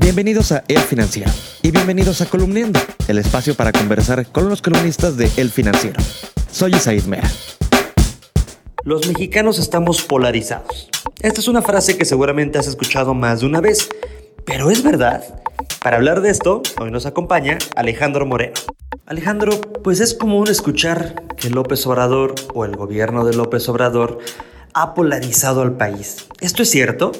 Bienvenidos a El Financiero y bienvenidos a Columniendo, el espacio para conversar con los columnistas de El Financiero. Soy Isaid Mera. Los mexicanos estamos polarizados. Esta es una frase que seguramente has escuchado más de una vez, pero es verdad. Para hablar de esto, hoy nos acompaña Alejandro Moreno. Alejandro, pues es común escuchar que López Obrador o el gobierno de López Obrador ha polarizado al país. ¿Esto es cierto?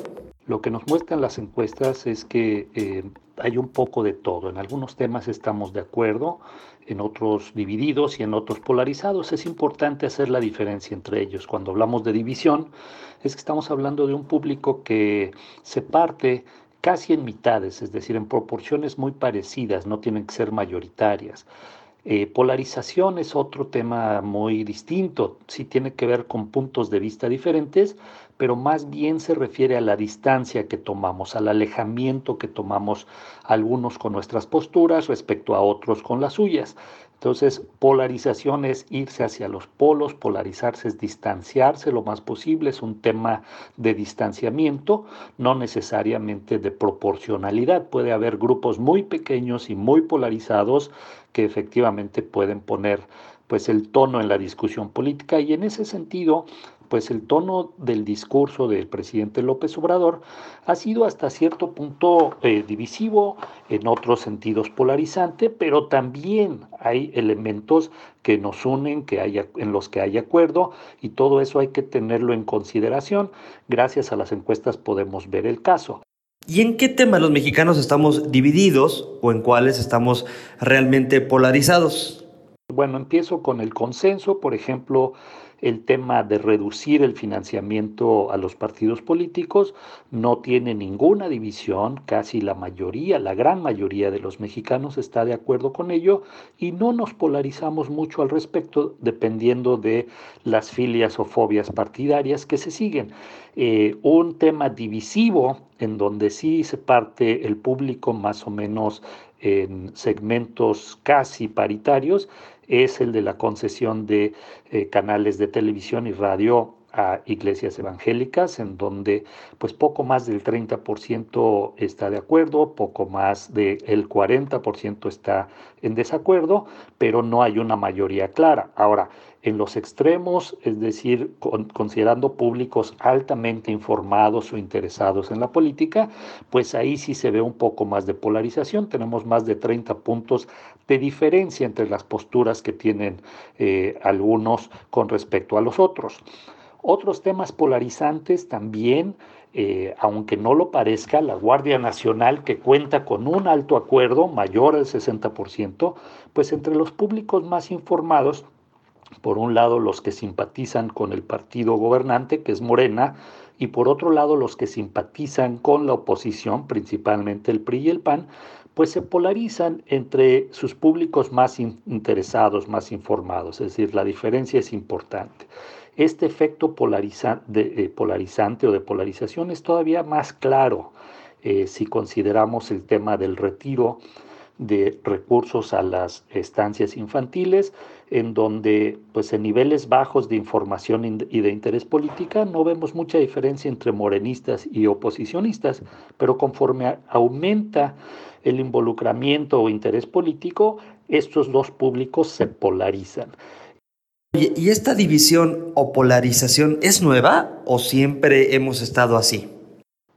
Lo que nos muestran las encuestas es que eh, hay un poco de todo. En algunos temas estamos de acuerdo, en otros divididos y en otros polarizados. Es importante hacer la diferencia entre ellos. Cuando hablamos de división, es que estamos hablando de un público que se parte casi en mitades, es decir, en proporciones muy parecidas, no tienen que ser mayoritarias. Eh, polarización es otro tema muy distinto, sí tiene que ver con puntos de vista diferentes, pero más bien se refiere a la distancia que tomamos, al alejamiento que tomamos algunos con nuestras posturas respecto a otros con las suyas. Entonces, polarización es irse hacia los polos, polarizarse es distanciarse lo más posible, es un tema de distanciamiento, no necesariamente de proporcionalidad. Puede haber grupos muy pequeños y muy polarizados que efectivamente pueden poner pues el tono en la discusión política y en ese sentido pues el tono del discurso del presidente López Obrador ha sido hasta cierto punto eh, divisivo, en otros sentidos polarizante, pero también hay elementos que nos unen, que haya, en los que hay acuerdo, y todo eso hay que tenerlo en consideración. Gracias a las encuestas podemos ver el caso. ¿Y en qué tema los mexicanos estamos divididos o en cuáles estamos realmente polarizados? Bueno, empiezo con el consenso, por ejemplo, el tema de reducir el financiamiento a los partidos políticos no tiene ninguna división, casi la mayoría, la gran mayoría de los mexicanos está de acuerdo con ello y no nos polarizamos mucho al respecto dependiendo de las filias o fobias partidarias que se siguen. Eh, un tema divisivo en donde sí se parte el público más o menos en segmentos casi paritarios es el de la concesión de eh, canales de televisión y radio a iglesias evangélicas, en donde pues poco más del 30% está de acuerdo, poco más del 40% está en desacuerdo, pero no hay una mayoría clara. Ahora, en los extremos, es decir, considerando públicos altamente informados o interesados en la política, pues ahí sí se ve un poco más de polarización. Tenemos más de 30 puntos de diferencia entre las posturas que tienen eh, algunos con respecto a los otros. Otros temas polarizantes también, eh, aunque no lo parezca, la Guardia Nacional, que cuenta con un alto acuerdo mayor al 60%, pues entre los públicos más informados por un lado los que simpatizan con el partido gobernante, que es Morena, y por otro lado los que simpatizan con la oposición, principalmente el PRI y el PAN, pues se polarizan entre sus públicos más interesados, más informados, es decir, la diferencia es importante. Este efecto eh, polarizante o de polarización es todavía más claro eh, si consideramos el tema del retiro de recursos a las estancias infantiles, en donde pues en niveles bajos de información y de interés política no vemos mucha diferencia entre morenistas y oposicionistas, pero conforme aumenta el involucramiento o interés político, estos dos públicos se polarizan. ¿Y esta división o polarización es nueva o siempre hemos estado así?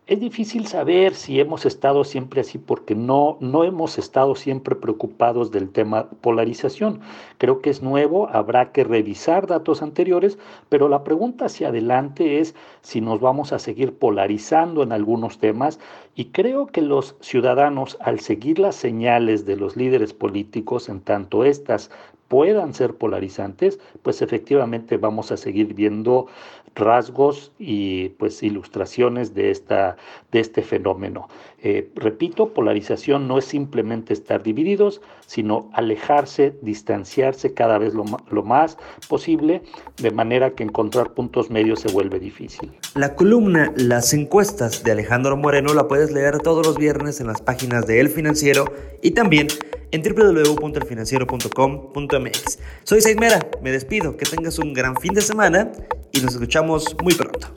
Es difícil saber si hemos estado siempre así porque no, no hemos estado siempre preocupados del tema polarización. Creo que es nuevo, habrá que revisar datos anteriores, pero la pregunta hacia adelante es si nos vamos a seguir polarizando en algunos temas y creo que los ciudadanos al seguir las señales de los líderes políticos, en tanto estas puedan ser polarizantes, pues efectivamente vamos a seguir viendo rasgos y pues ilustraciones de, esta, de este fenómeno. Eh, repito, polarización no es simplemente estar divididos, sino alejarse, distanciarse cada vez lo, lo más posible, de manera que encontrar puntos medios se vuelve difícil. La columna Las encuestas de Alejandro Moreno la puedes leer todos los viernes en las páginas de El Financiero y también en www.elfinanciero.com.mx. Soy Seismera, me despido, que tengas un gran fin de semana y nos escuchamos muy pronto.